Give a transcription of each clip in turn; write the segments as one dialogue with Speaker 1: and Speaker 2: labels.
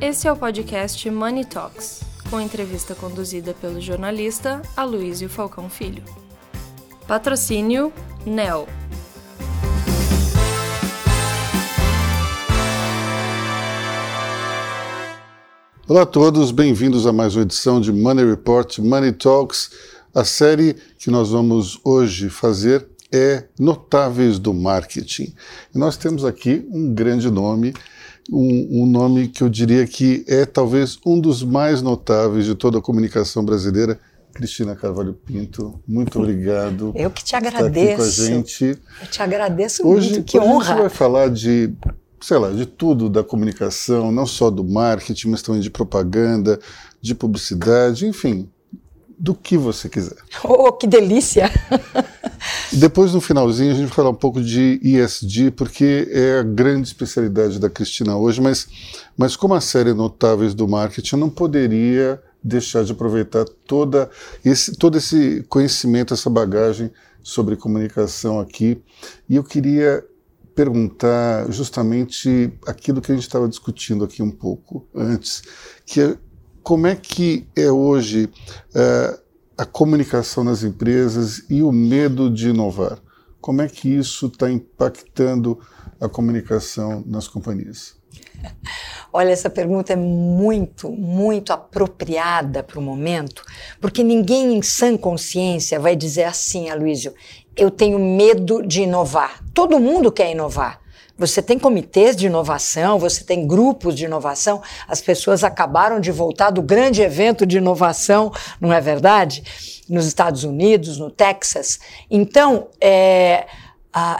Speaker 1: Esse é o podcast Money Talks, com entrevista conduzida pelo jornalista Aloysio Falcão Filho. Patrocínio NEL.
Speaker 2: Olá a todos, bem-vindos a mais uma edição de Money Report Money Talks. A série que nós vamos hoje fazer é Notáveis do Marketing. E nós temos aqui um grande nome um, um, nome que eu diria que é talvez um dos mais notáveis de toda a comunicação brasileira. Cristina Carvalho Pinto, muito obrigado.
Speaker 3: Eu que te agradeço.
Speaker 2: com a gente.
Speaker 3: Eu te agradeço
Speaker 2: hoje,
Speaker 3: muito, que
Speaker 2: hoje
Speaker 3: honra.
Speaker 2: A gente vai falar de, sei lá, de tudo da comunicação, não só do marketing, mas também de propaganda, de publicidade, enfim, do que você quiser.
Speaker 3: Oh, que delícia!
Speaker 2: Depois, no finalzinho, a gente vai falar um pouco de ESG, porque é a grande especialidade da Cristina hoje, mas, mas como a série Notáveis do Marketing, eu não poderia deixar de aproveitar toda esse, todo esse conhecimento, essa bagagem sobre comunicação aqui. E eu queria perguntar justamente aquilo que a gente estava discutindo aqui um pouco antes, que é como é que é hoje uh, a comunicação nas empresas e o medo de inovar. Como é que isso está impactando a comunicação nas companhias?
Speaker 3: Olha, essa pergunta é muito, muito apropriada para o momento, porque ninguém em sã consciência vai dizer assim, Aloysio, eu tenho medo de inovar. Todo mundo quer inovar. Você tem comitês de inovação, você tem grupos de inovação. As pessoas acabaram de voltar do grande evento de inovação, não é verdade? Nos Estados Unidos, no Texas. Então, é,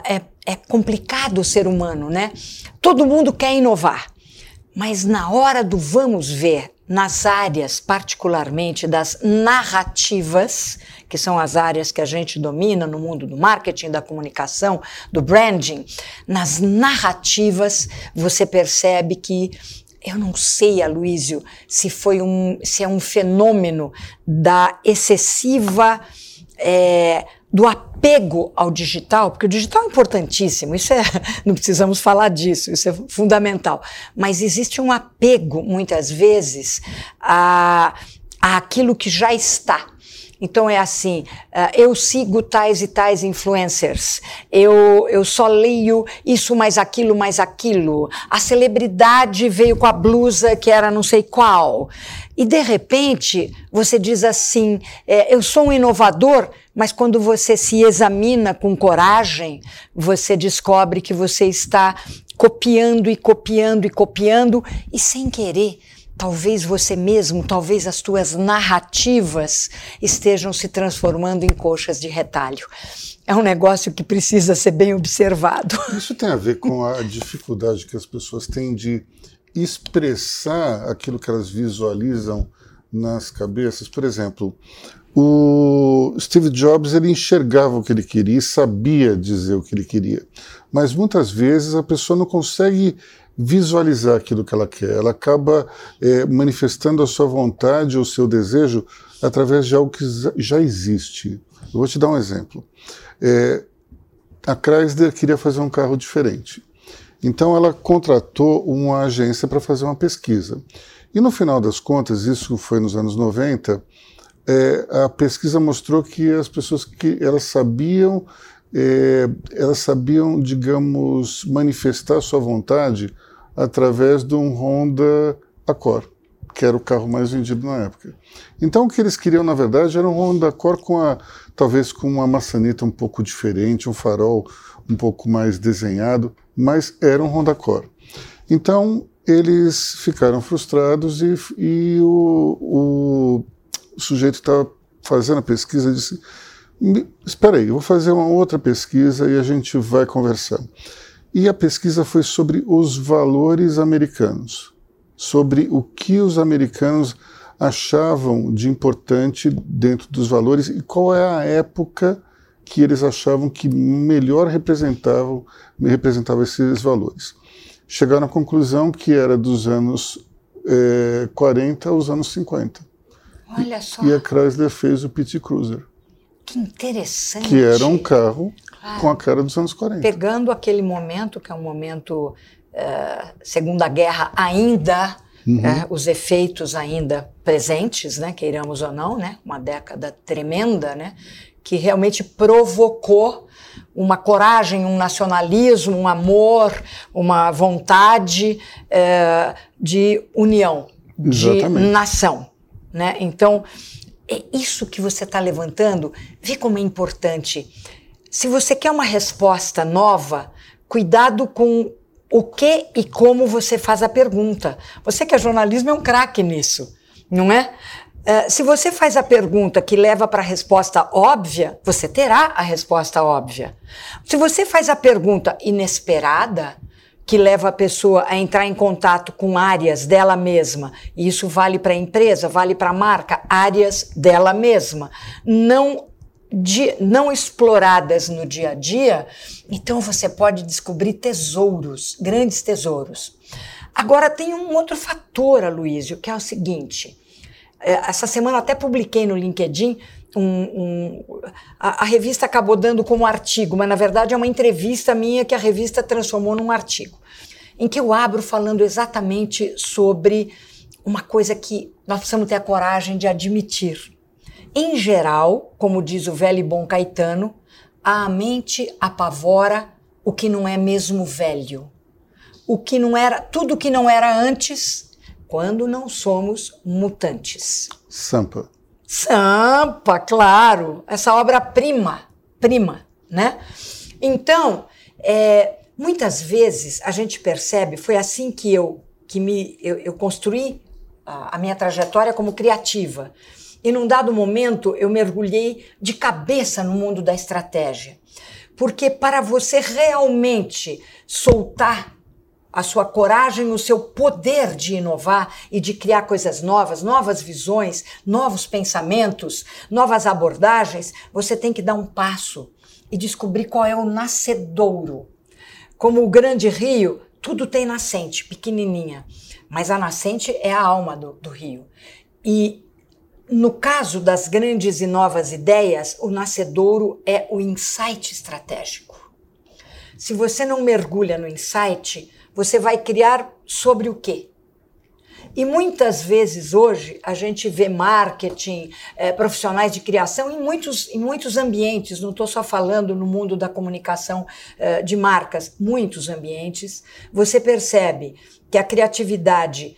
Speaker 3: é, é complicado o ser humano, né? Todo mundo quer inovar. Mas na hora do vamos ver, nas áreas, particularmente das narrativas, que são as áreas que a gente domina no mundo do marketing, da comunicação, do branding, nas narrativas você percebe que eu não sei, Aloísio, se foi um, se é um fenômeno da excessiva é, do apego ao digital, porque o digital é importantíssimo, isso é, não precisamos falar disso, isso é fundamental. Mas existe um apego, muitas vezes, a, a aquilo que já está. Então é assim, uh, eu sigo tais e tais influencers, eu, eu só leio isso mais aquilo mais aquilo, a celebridade veio com a blusa que era não sei qual. E de repente você diz assim, é, eu sou um inovador, mas quando você se examina com coragem, você descobre que você está copiando e copiando e copiando e sem querer talvez você mesmo, talvez as tuas narrativas estejam se transformando em coxas de retalho. É um negócio que precisa ser bem observado.
Speaker 2: Isso tem a ver com a dificuldade que as pessoas têm de expressar aquilo que elas visualizam nas cabeças. Por exemplo, o Steve Jobs ele enxergava o que ele queria e sabia dizer o que ele queria, mas muitas vezes a pessoa não consegue visualizar aquilo que ela quer. Ela acaba é, manifestando a sua vontade ou seu desejo através de algo que já existe. Eu vou te dar um exemplo. É, a Chrysler queria fazer um carro diferente. Então ela contratou uma agência para fazer uma pesquisa. E no final das contas, isso foi nos anos 90, é, a pesquisa mostrou que as pessoas que elas sabiam, é, elas sabiam, digamos, manifestar sua vontade através de um Honda Accord, que era o carro mais vendido na época. Então o que eles queriam, na verdade, era um Honda Accord com a, talvez com uma maçaneta um pouco diferente, um farol um pouco mais desenhado, mas era um Honda Accord. Então eles ficaram frustrados e, e o, o, sujeito estava fazendo a pesquisa disse: Espera aí, eu vou fazer uma outra pesquisa e a gente vai conversar. E a pesquisa foi sobre os valores americanos, sobre o que os americanos achavam de importante dentro dos valores e qual é a época que eles achavam que melhor representavam representava esses valores. Chegaram à conclusão que era dos anos é, eh, 40 aos anos 50.
Speaker 3: Olha só.
Speaker 2: E a Chrysler fez o Pit Cruiser.
Speaker 3: Que interessante.
Speaker 2: Que era um carro claro. com a cara dos anos 40.
Speaker 3: Pegando aquele momento, que é um momento uh, Segunda Guerra ainda uhum. é, os efeitos ainda presentes, né, queiramos ou não, né, uma década tremenda, né, que realmente provocou uma coragem, um nacionalismo, um amor, uma vontade é, de união, Exatamente. de nação. Né? Então, é isso que você está levantando. Vê como é importante. Se você quer uma resposta nova, cuidado com o que e como você faz a pergunta. Você que é jornalismo é um craque nisso, não é? Uh, se você faz a pergunta que leva para a resposta óbvia, você terá a resposta óbvia. Se você faz a pergunta inesperada, que leva a pessoa a entrar em contato com áreas dela mesma, e isso vale para a empresa, vale para a marca, áreas dela mesma, não, de, não exploradas no dia a dia, então você pode descobrir tesouros, grandes tesouros. Agora tem um outro fator, Aloysio, que é o seguinte. É, essa semana até publiquei no LinkedIn um, um, a, a, revista acabou dando como artigo, mas na verdade é uma entrevista minha que a revista transformou num artigo, em que eu abro falando exatamente sobre uma coisa que nós precisamos ter a coragem de admitir. Em geral, como diz o velho e bom Caetano, a mente apavora o que não é mesmo velho. O que não era, tudo que não era antes, quando não somos mutantes.
Speaker 2: Sampa.
Speaker 3: Sampa, claro, essa obra-prima, prima, né? Então, é, muitas vezes a gente percebe, foi assim que eu, que me, eu, eu construí a, a minha trajetória como criativa. E num dado momento eu mergulhei de cabeça no mundo da estratégia. Porque para você realmente soltar a sua coragem, o seu poder de inovar e de criar coisas novas, novas visões, novos pensamentos, novas abordagens, você tem que dar um passo e descobrir qual é o nascedouro. Como o grande rio, tudo tem nascente, pequenininha, mas a nascente é a alma do, do rio. E no caso das grandes e novas ideias, o nascedouro é o insight estratégico. Se você não mergulha no insight, você vai criar sobre o quê? E muitas vezes hoje a gente vê marketing, é, profissionais de criação em muitos, em muitos ambientes, não estou só falando no mundo da comunicação é, de marcas, muitos ambientes, você percebe que a criatividade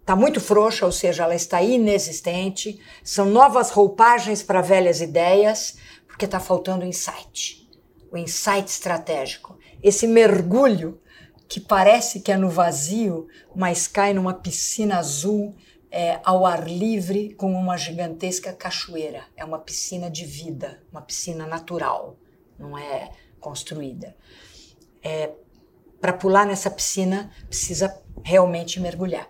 Speaker 3: está hum, muito frouxa, ou seja, ela está inexistente, são novas roupagens para velhas ideias, porque está faltando insight, o insight estratégico, esse mergulho que parece que é no vazio, mas cai numa piscina azul é, ao ar livre com uma gigantesca cachoeira. É uma piscina de vida, uma piscina natural, não é construída. É, Para pular nessa piscina, precisa realmente mergulhar.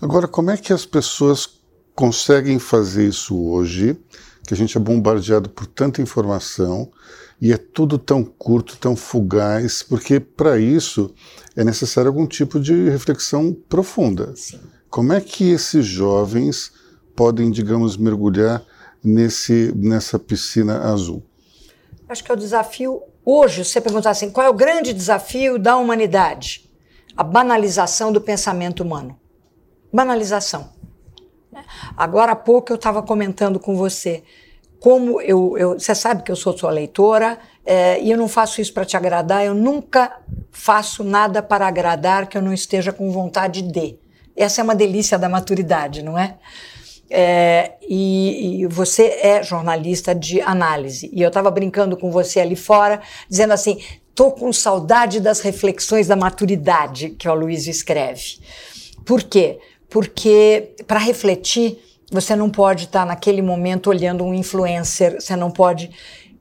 Speaker 2: Agora, como é que as pessoas conseguem fazer isso hoje? Que a gente é bombardeado por tanta informação e é tudo tão curto, tão fugaz, porque para isso é necessário algum tipo de reflexão profunda. Sim. Como é que esses jovens podem, digamos, mergulhar nesse, nessa piscina azul?
Speaker 3: Acho que é o desafio hoje, você perguntar assim, qual é o grande desafio da humanidade? A banalização do pensamento humano. Banalização. Agora há pouco eu estava comentando com você como eu, eu, você sabe que eu sou sua leitora é, e eu não faço isso para te agradar, eu nunca faço nada para agradar que eu não esteja com vontade de. Essa é uma delícia da maturidade, não é? é e, e, você é jornalista de análise. E eu estava brincando com você ali fora, dizendo assim: estou com saudade das reflexões da maturidade que o Luiz escreve. Por quê? Porque para refletir você não pode estar naquele momento olhando um influencer, você não pode.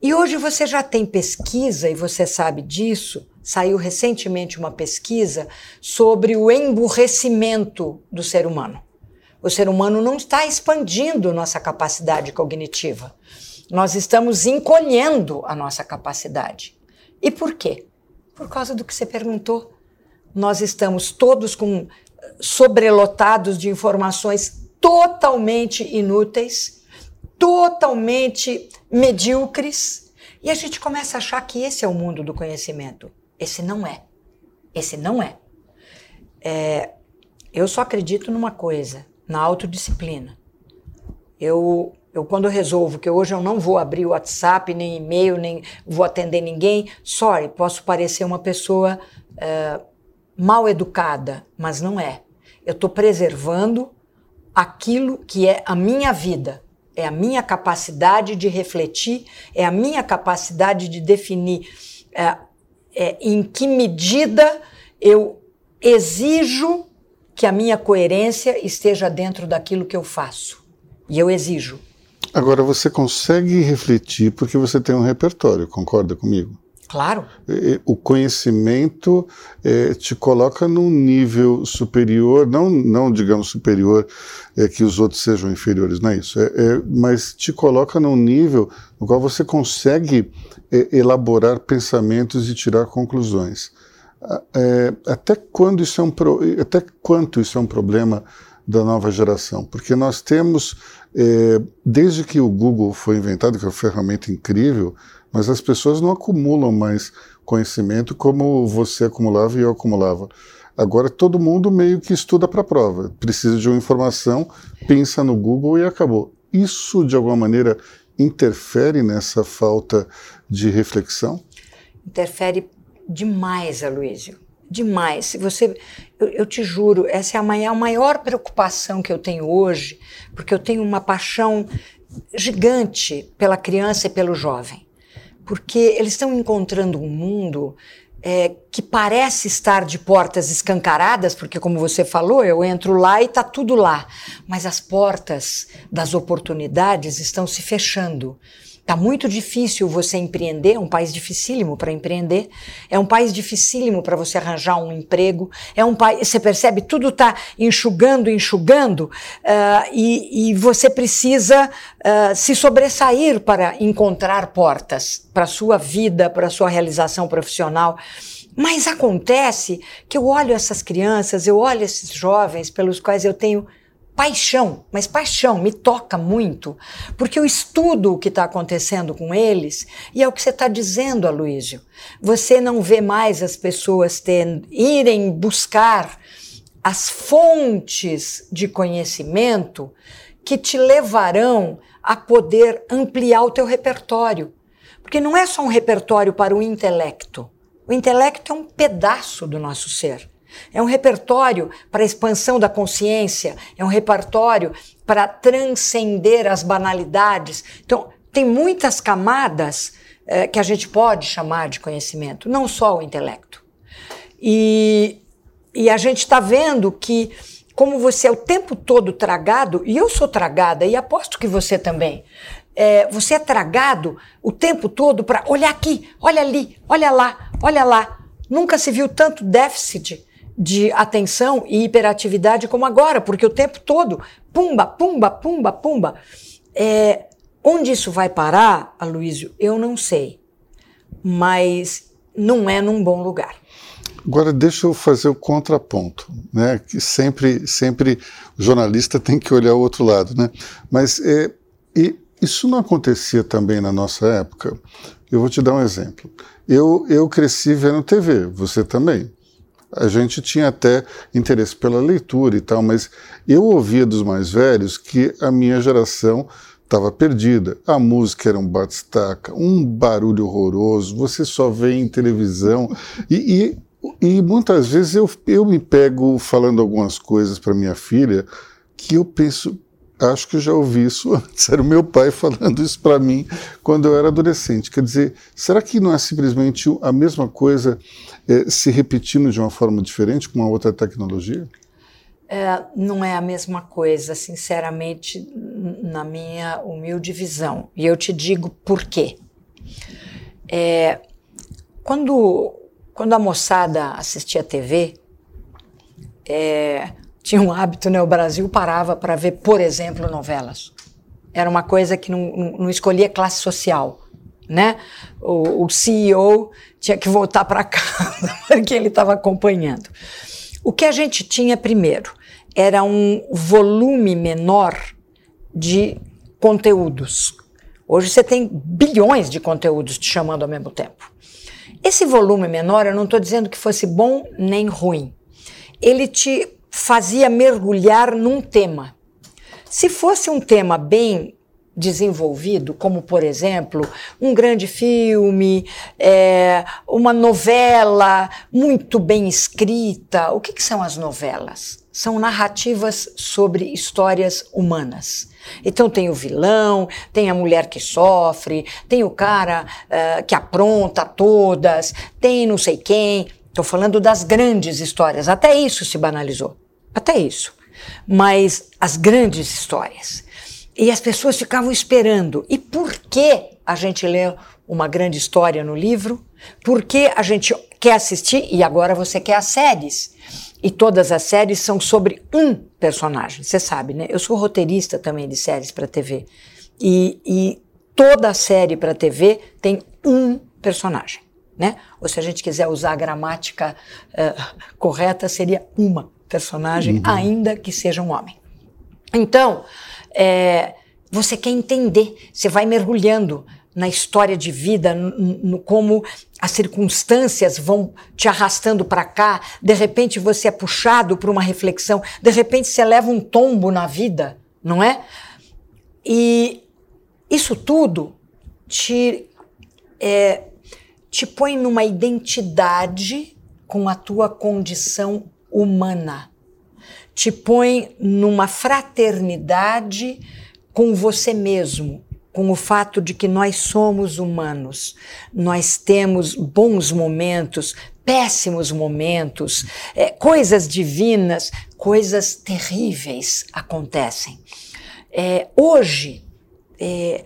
Speaker 3: E hoje você já tem pesquisa, e você sabe disso. Saiu recentemente uma pesquisa sobre o emburrecimento do ser humano. O ser humano não está expandindo nossa capacidade cognitiva. Nós estamos encolhendo a nossa capacidade. E por quê? Por causa do que você perguntou. Nós estamos todos com sobrelotados de informações totalmente inúteis, totalmente medíocres, e a gente começa a achar que esse é o mundo do conhecimento. Esse não é. Esse não é. é Eu só acredito numa coisa, na autodisciplina. Eu, eu quando resolvo que hoje eu não vou abrir o WhatsApp, nem e-mail, nem vou atender ninguém, sorry, posso parecer uma pessoa uh, mal educada, mas não é. Eu estou preservando aquilo que é a minha vida, é a minha capacidade de refletir, é a minha capacidade de definir é, é, em que medida eu exijo que a minha coerência esteja dentro daquilo que eu faço. E eu exijo.
Speaker 2: Agora, você consegue refletir porque você tem um repertório, concorda comigo?
Speaker 3: Claro.
Speaker 2: O conhecimento é, te coloca num nível superior, não, não digamos superior, é, que os outros sejam inferiores, não é isso, é, é mas te coloca num nível no qual você consegue é, elaborar pensamentos e tirar conclusões. É, até, quando isso é um pro, até quanto isso é um problema da nova geração? Porque nós temos, desde que o Google foi inventado, que é uma ferramenta incrível, mas as pessoas não acumulam mais conhecimento como você acumulava e eu acumulava. Agora todo mundo meio que estuda para a prova, precisa de uma informação, pensa no Google e acabou. Isso de alguma maneira interfere nessa falta de reflexão?
Speaker 3: Interfere demais, Aloysio. Demais. Você, eu, eu, te juro, essa é a maior, a maior preocupação que eu tenho hoje, porque eu tenho uma paixão gigante pela criança e pelo jovem porque eles estão encontrando um mundo é, que parece estar de portas escancaradas, porque, como você falou, eu entro lá e está tudo lá, mas as portas das oportunidades estão se fechando. Tá muito difícil você empreender, é um país dificílimo para empreender, é um país dificílimo para você arranjar um emprego, é um país, você percebe, tudo está enxugando, enxugando, uh, e, e, você precisa uh, se sobressair para encontrar portas para a sua vida, para a sua realização profissional. Mas acontece que eu olho essas crianças, eu olho esses jovens pelos quais eu tenho paixão, mas paixão me toca muito, porque eu estudo o que está acontecendo com eles e é o que você está dizendo, Aloysio. Você não vê mais as pessoas irem buscar as fontes de conhecimento que te levarão a poder ampliar o teu repertório. Porque não é só um repertório para o intelecto. O intelecto é um pedaço do nosso ser. É um repertório para a expansão da consciência, é um repertório para transcender as banalidades. Então, tem muitas camadas eh, que a gente pode chamar de conhecimento, não só o intelecto. E, e a gente está vendo que, como você é o tempo todo tragado, e eu sou tragada, e aposto que você também, é, você é tragado o tempo todo para olhar aqui, olha ali, olha lá, olha lá. Nunca se viu tanto déficit de atenção e hiperatividade como agora, porque o tempo todo, pumba, pumba, pumba, pumba. É, onde isso vai parar, Aloysio, eu não sei, mas não é num bom lugar.
Speaker 2: Agora deixa eu fazer o contraponto, né? Que sempre, sempre o jornalista tem que olhar o outro lado, né? Mas é, isso não acontecia também na nossa época. Eu vou te dar um exemplo. Eu, eu cresci vendo TV, você também. A gente tinha até interesse pela leitura e tal, mas eu ouvia dos mais velhos que a minha geração estava perdida. A música era um batistaca, um barulho horroroso, você só vê em televisão. E, e, e muitas vezes eu, eu me pego falando algumas coisas para minha filha que eu penso, acho que já ouvi isso antes. Era o meu pai falando isso para mim quando eu era adolescente. Quer dizer, será que não é simplesmente a mesma coisa é, se repetindo de uma forma diferente com uma outra tecnologia?
Speaker 3: É, não é a mesma coisa, sinceramente, na minha humilde visão. E eu te digo por quê. É, quando, quando a moçada assistia TV, é, tinha um hábito, né? O Brasil parava para ver, por exemplo, novelas. Era uma coisa que não, não, escolhia classe social, né? O, o CEO tinha que voltar para casa porque ele estava acompanhando. O que a gente tinha primeiro era um volume menor de conteúdos. Hoje você tem bilhões de conteúdos te chamando ao mesmo tempo. Esse volume menor, eu não estou dizendo que fosse bom nem ruim. Ele te fazia mergulhar num tema. Se fosse um tema bem desenvolvido, como por exemplo um grande filme, é, uma novela muito bem escrita. O que, que são as novelas? São narrativas sobre histórias humanas. Então tem o vilão, tem a mulher que sofre, tem o cara uh, que apronta todas, tem não sei quem. Estou falando das grandes histórias. Até isso se banalizou. Até isso. Mas as grandes histórias. E as pessoas ficavam esperando. E por que a gente lê uma grande história no livro? Por que a gente quer assistir e agora você quer as séries? E todas as séries são sobre um personagem. Você sabe, né? Eu sou roteirista também de séries para TV. E, e toda série para TV tem um personagem. Né? Ou se a gente quiser usar a gramática uh, correta, seria uma personagem, uhum. ainda que seja um homem. Então, é, você quer entender, você vai mergulhando na história de vida, no, no como as circunstâncias vão te arrastando para cá, de repente você é puxado para uma reflexão, de repente você leva um tombo na vida, não é? E isso tudo te, é, te põe numa identidade com a tua condição humana te põe numa fraternidade com você mesmo, com o fato de que nós somos humanos, nós temos bons momentos, péssimos momentos, é, coisas divinas, coisas terríveis acontecem. É, hoje, é,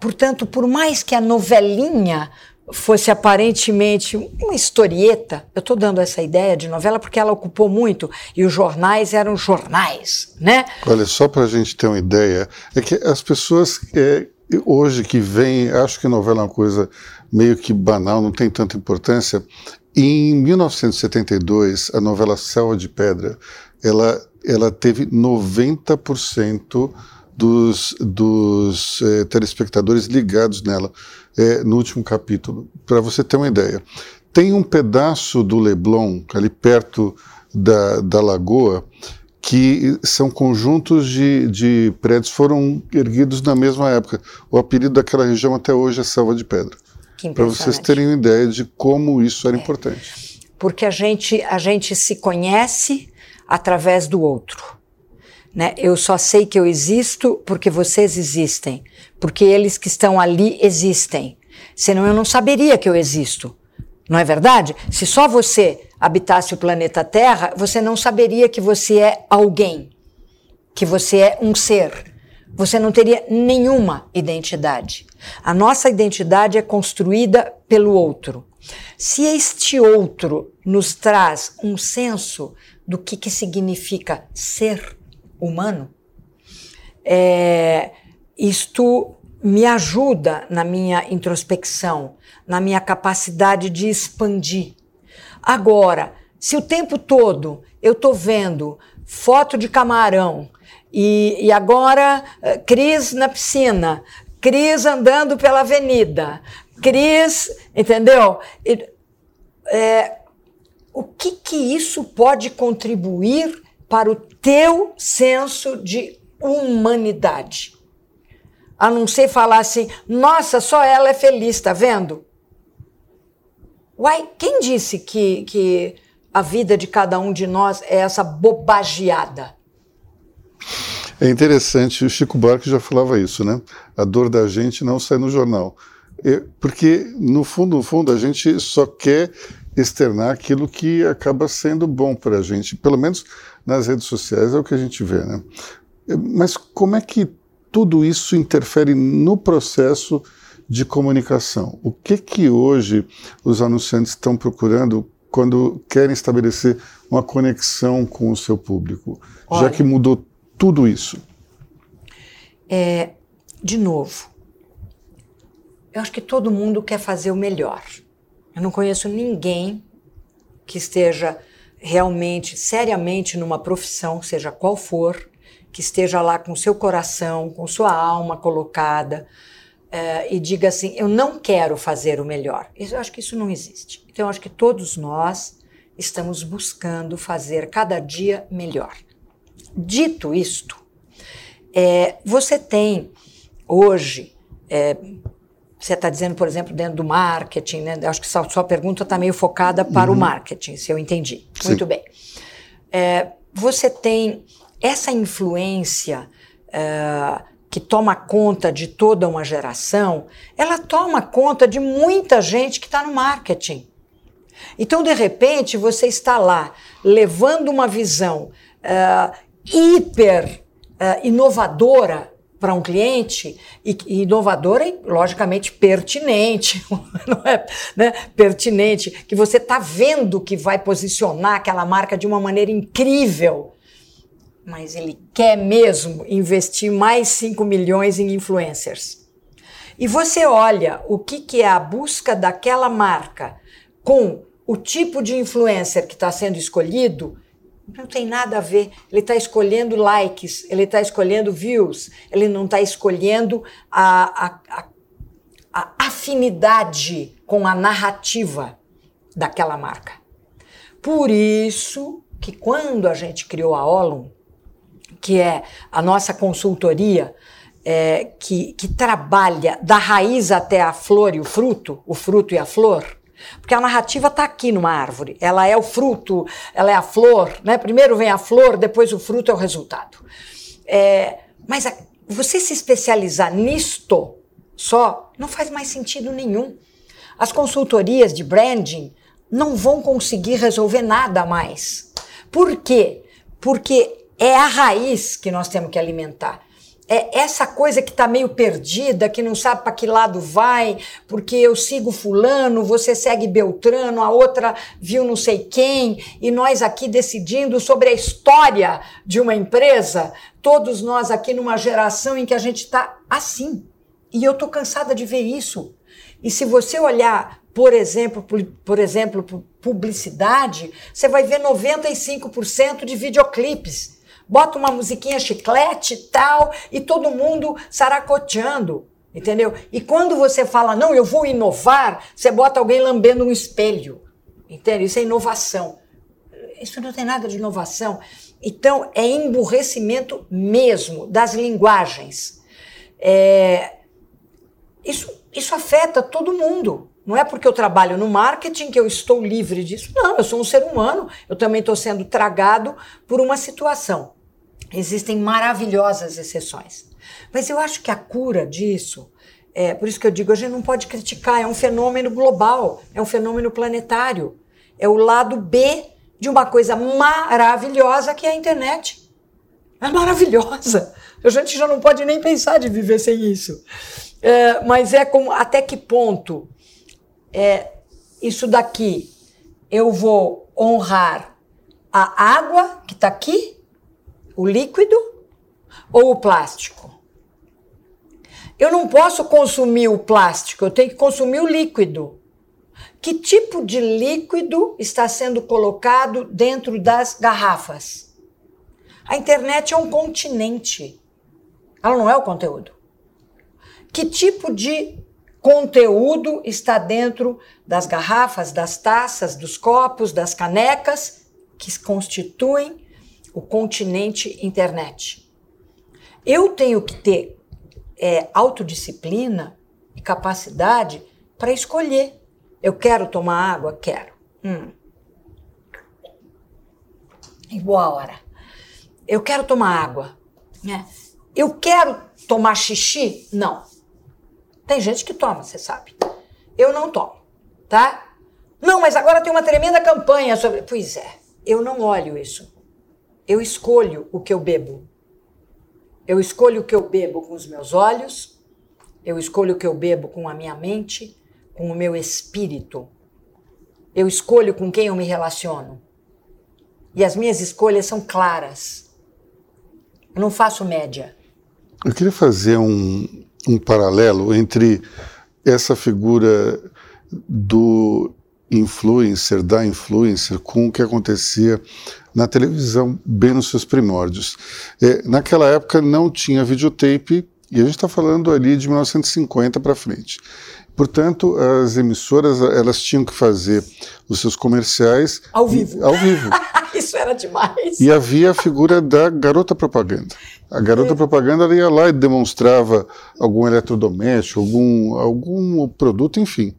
Speaker 3: portanto, por mais que a novelinha fosse aparentemente uma historieta. Eu estou dando essa ideia de novela porque ela ocupou muito e os jornais eram jornais, né?
Speaker 2: Olha, só para a gente ter uma ideia, é que as pessoas é, hoje que vêm, acho que novela é uma coisa meio que banal, não tem tanta importância. Em 1972, a novela Selva de Pedra, ela, ela teve 90% dos, dos é, telespectadores ligados nela é, no último capítulo, para você ter uma ideia. Tem um pedaço do Leblon, ali perto da, da lagoa, que são conjuntos de, de prédios foram erguidos na mesma época. O apelido daquela região até hoje é Selva de Pedra. Para vocês terem uma ideia de como isso era é. importante.
Speaker 3: Porque a gente, a gente se conhece através do outro. Né? Eu só sei que eu existo porque vocês existem, porque eles que estão ali existem. Senão eu não saberia que eu existo. Não é verdade? Se só você habitasse o planeta Terra, você não saberia que você é alguém, que você é um ser. Você não teria nenhuma identidade. A nossa identidade é construída pelo outro. Se este outro nos traz um senso do que, que significa ser humano, é, isto me ajuda na minha introspecção, na minha capacidade de expandir. Agora, se o tempo todo eu estou vendo foto de camarão e, e agora eh, Cris na piscina, Cris andando pela avenida, Cris, entendeu? É, o que que isso pode contribuir para o teu senso de humanidade. A não ser falar assim, nossa, só ela é feliz, tá vendo? Uai, quem disse que, que a vida de cada um de nós é essa bobageada?
Speaker 2: É interessante, o Chico Buarque já falava isso, né? A dor da gente não sai no jornal. Porque, no fundo, no fundo, a gente só quer externar aquilo que acaba sendo bom para a gente. Pelo menos nas redes sociais é o que a gente vê, né? Mas como é que tudo isso interfere no processo de comunicação? O que que hoje os anunciantes estão procurando quando querem estabelecer uma conexão com o seu público, Olha, já que mudou tudo isso?
Speaker 3: É, de novo, eu acho que todo mundo quer fazer o melhor. Eu não conheço ninguém que esteja realmente, seriamente numa profissão, seja qual for, que esteja lá com seu coração, com sua alma colocada uh, e diga assim: eu não quero fazer o melhor. Eu acho que isso não existe. Então, eu acho que todos nós estamos buscando fazer cada dia melhor. Dito isto, é, você tem hoje, é, você está dizendo, por exemplo, dentro do marketing, né? Acho que sua, sua pergunta está meio focada para uhum. o marketing, se eu entendi. Sim. Muito bem. É, você tem essa influência é, que toma conta de toda uma geração, ela toma conta de muita gente que está no marketing. Então, de repente, você está lá levando uma visão uh, hiper uh, inovadora para um cliente e, e inovadora e logicamente pertinente, não é, né? pertinente que você está vendo que vai posicionar aquela marca de uma maneira incrível, mas ele quer mesmo investir mais 5 milhões em influencers. E você olha o que, que é a busca daquela marca com o tipo de influencer que está sendo escolhido não tem nada a ver. Ele está escolhendo likes, ele está escolhendo views, ele não está escolhendo a, a, a, afinidade com a narrativa daquela marca. Por isso que quando a gente criou a Olum, que é a nossa consultoria é, que, que trabalha da raiz até a flor e o fruto, o fruto e a flor, porque a narrativa está aqui numa árvore. Ela é o fruto, ela é a flor. Né? Primeiro vem a flor, depois o fruto é o resultado. É, mas a, você se especializar nisto só não faz mais sentido nenhum. As consultorias de branding não vão conseguir resolver nada mais. Por quê? Porque é a raiz que nós temos que alimentar é essa coisa que está meio perdida, que não sabe para que lado vai, porque eu sigo fulano, você segue Beltrano, a outra viu não sei quem, e nós aqui decidindo sobre a história de uma empresa, todos nós aqui numa geração em que a gente está assim. E eu estou cansada de ver isso. E se você olhar, por exemplo, por, por exemplo, publicidade, você vai ver 95% de videoclipes bota uma musiquinha chiclete tal, e todo mundo saracoteando, entendeu? E quando você fala, não, eu vou inovar, você bota alguém lambendo um espelho, entende? Isso é inovação. Isso não tem nada de inovação. Então, é emburrecimento mesmo das linguagens. É, isso, isso afeta todo mundo. Não é porque eu trabalho no marketing que eu estou livre disso. Não, eu sou um ser humano. Eu também estou sendo tragado por uma situação. Existem maravilhosas exceções. Mas eu acho que a cura disso, é, por isso que eu digo, a gente não pode criticar, é um fenômeno global, é um fenômeno planetário. É o lado B de uma coisa maravilhosa que é a internet. É maravilhosa. A gente já não pode nem pensar de viver sem isso. É, mas é como até que ponto é, isso daqui eu vou honrar a água que está aqui o líquido ou o plástico? Eu não posso consumir o plástico, eu tenho que consumir o líquido. Que tipo de líquido está sendo colocado dentro das garrafas? A internet é um continente. Ela não é o conteúdo. Que tipo de conteúdo está dentro das garrafas, das taças, dos copos, das canecas que constituem o continente internet. Eu tenho que ter é, autodisciplina e capacidade para escolher. Eu quero tomar água? Quero. Hum. Em boa hora. Eu quero tomar água. Né? Eu quero tomar xixi? Não. Tem gente que toma, você sabe. Eu não tomo, tá? Não, mas agora tem uma tremenda campanha sobre. Pois é, eu não olho isso. Eu escolho o que eu bebo. Eu escolho o que eu bebo com os meus olhos, eu escolho o que eu bebo com a minha mente, com o meu espírito. Eu escolho com quem eu me relaciono. E as minhas escolhas são claras. Eu não faço média.
Speaker 2: Eu queria fazer um, um paralelo entre essa figura do influencer, da influencer, com o que acontecia na televisão, bem nos seus primórdios. É, naquela época não tinha videotape, e a gente está falando ali de 1950 para frente. Portanto, as emissoras elas tinham que fazer os seus comerciais
Speaker 3: ao vivo.
Speaker 2: Ao vivo.
Speaker 3: Isso era demais.
Speaker 2: E havia a figura da garota propaganda. A garota é. propaganda ia lá e demonstrava algum eletrodoméstico, algum, algum produto, enfim.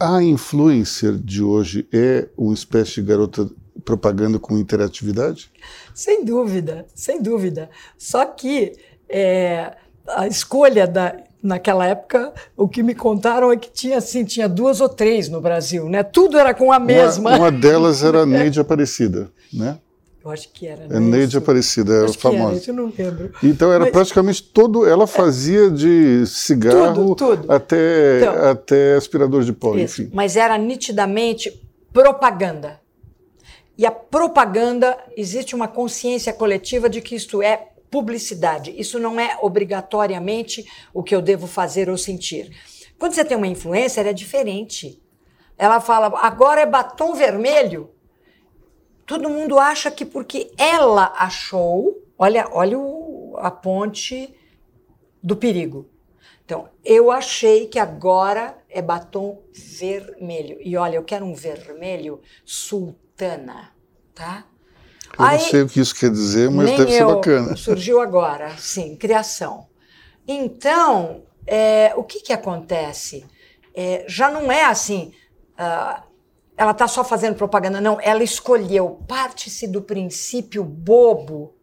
Speaker 2: A influencer de hoje é uma espécie de garota propaganda com interatividade?
Speaker 3: Sem dúvida, sem dúvida. Só que é, a escolha da, naquela época, o que me contaram é que tinha assim, tinha duas ou três no Brasil, né? Tudo era com a mesma.
Speaker 2: Uma, uma delas era a Neide Aparecida, né?
Speaker 3: Eu acho que era.
Speaker 2: É Neide Aparecida, era famosa.
Speaker 3: Era, eu não lembro.
Speaker 2: Então era Mas, praticamente todo. Ela fazia de cigarro tudo, tudo. Até, então, até aspirador de pó, isso. enfim.
Speaker 3: Mas era nitidamente propaganda. E a propaganda, existe uma consciência coletiva de que isto é publicidade. Isso não é obrigatoriamente o que eu devo fazer ou sentir. Quando você tem uma influencer, é diferente. Ela fala, agora é batom vermelho todo mundo acha que porque ela achou, olha, olha o, a ponte do perigo. Então, eu achei que agora é batom vermelho. E olha, eu quero um vermelho sultana, tá?
Speaker 2: Eu Aí, não sei o que isso quer dizer, mas deve ser bacana.
Speaker 3: Surgiu agora, sim, criação. Então, é, o que, que acontece? É, já não é assim. Uh, ela está só fazendo propaganda. Não, ela escolheu. Parte-se do princípio bobo,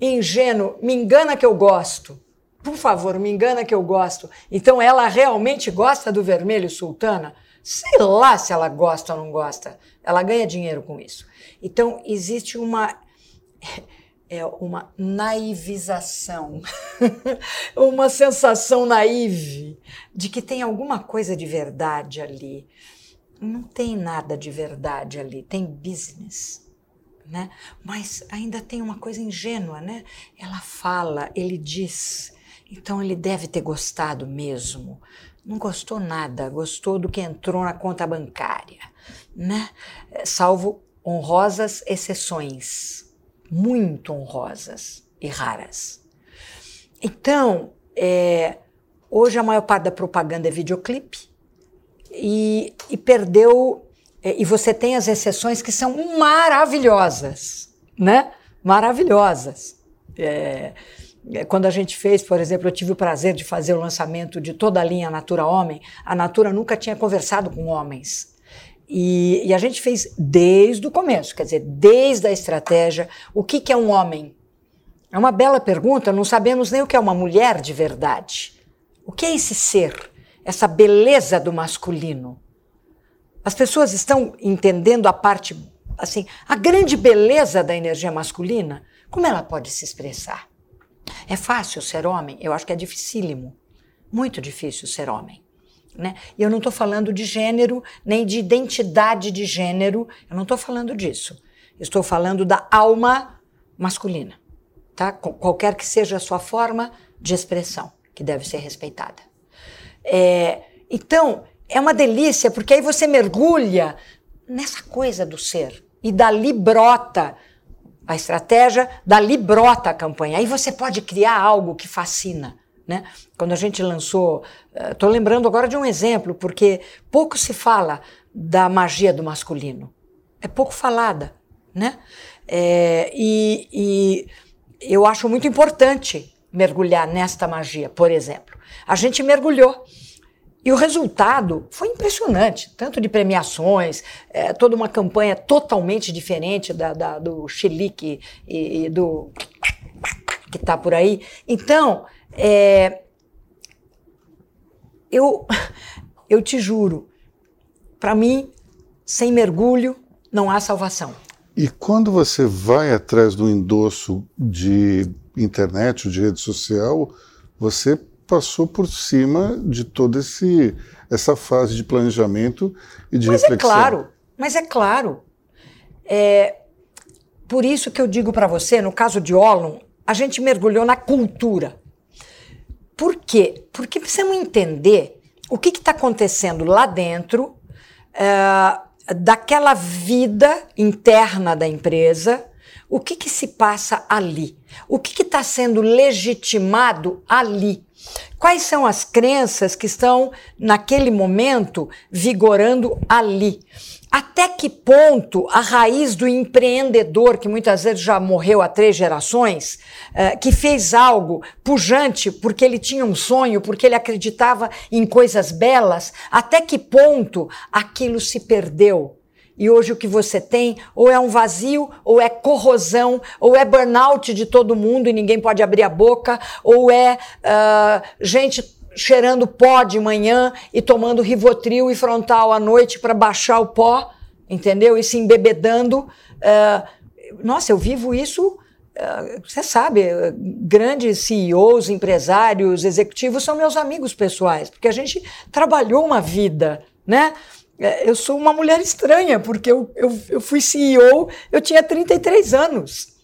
Speaker 3: ingênuo, me engana que eu gosto. Por favor, me engana que eu gosto. Então ela realmente gosta do vermelho sultana? Sei lá se ela gosta ou não gosta. Ela ganha dinheiro com isso. Então existe uma é uma naivização, uma sensação naive de que tem alguma coisa de verdade ali não tem nada de verdade ali, tem business. Né? Mas ainda tem uma coisa ingênua, né? Ela fala, ele diz, então ele deve ter gostado mesmo. Não gostou nada, gostou do que entrou na conta bancária, né? Salvo honrosas exceções, muito honrosas e raras. Então, é, hoje a maior parte da propaganda é videoclipe e, e perdeu. É, e você tem as exceções que são maravilhosas, né? Maravilhosas. É, quando a gente fez, por exemplo, eu tive o prazer de fazer o lançamento de toda a linha Natura Homem. A Natura nunca tinha conversado com homens. E, e, a gente fez desde o começo, quer dizer, desde a estratégia. O que, que é um homem? É uma bela pergunta, não sabemos nem o que é uma mulher de verdade. O que é esse ser? essa beleza do masculino. As pessoas estão entendendo a parte, assim, a grande beleza da energia masculina, como ela pode se expressar. É fácil ser homem? Eu acho que é dificílimo. Muito difícil ser homem. Né? E eu não estou falando de gênero, nem de identidade de gênero, eu não estou falando disso. Estou falando da alma masculina, tá? Qualquer que seja a sua forma de expressão, que deve ser respeitada. É, então, é uma delícia, porque aí você mergulha nessa coisa do ser. E dali brota a estratégia, dali brota a campanha. Aí você pode criar algo que fascina. Né? Quando a gente lançou, estou uh, lembrando agora de um exemplo, porque pouco se fala da magia do masculino. É pouco falada. Né? É, e, e eu acho muito importante mergulhar nesta magia, por exemplo. A gente mergulhou. E o resultado foi impressionante, tanto de premiações, é, toda uma campanha totalmente diferente da, da do Chilique e, e, do que está por aí. Então, é, eu, eu te juro, para mim, sem mergulho, não há salvação.
Speaker 2: E quando você vai atrás do endosso de internet, de rede social, você passou por cima de toda esse, essa fase de planejamento e de
Speaker 3: mas
Speaker 2: é reflexão.
Speaker 3: Mas é claro, mas é claro. É, por isso que eu digo para você, no caso de Olon, a gente mergulhou na cultura. Por quê? Porque precisamos entender o que está acontecendo lá dentro é, daquela vida interna da empresa, o que, que se passa ali, o que está sendo legitimado ali. Quais são as crenças que estão, naquele momento, vigorando ali? Até que ponto a raiz do empreendedor, que muitas vezes já morreu há três gerações, uh, que fez algo pujante porque ele tinha um sonho, porque ele acreditava em coisas belas, até que ponto aquilo se perdeu? E hoje o que você tem ou é um vazio, ou é corrosão, ou é burnout de todo mundo e ninguém pode abrir a boca, ou é uh, gente cheirando pó de manhã e tomando Rivotril e Frontal à noite para baixar o pó, entendeu? E se embebedando. Uh, nossa, eu vivo isso. Uh, você sabe, grandes CEOs, empresários, executivos são meus amigos pessoais, porque a gente trabalhou uma vida, né? É, eu sou uma mulher estranha, porque eu, eu, eu fui CEO, eu tinha 33 anos.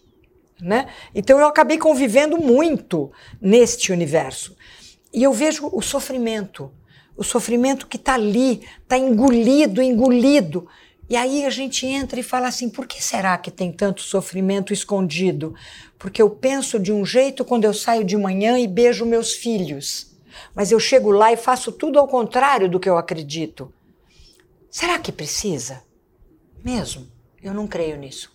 Speaker 3: Né? Então eu acabei convivendo muito neste universo. E eu vejo o sofrimento, o sofrimento que está ali, está engolido, engolido. E aí a gente entra e fala assim: por que será que tem tanto sofrimento escondido? Porque eu penso de um jeito quando eu saio de manhã e beijo meus filhos. Mas eu chego lá e faço tudo ao contrário do que eu acredito. Será que precisa? Mesmo? Eu não creio nisso.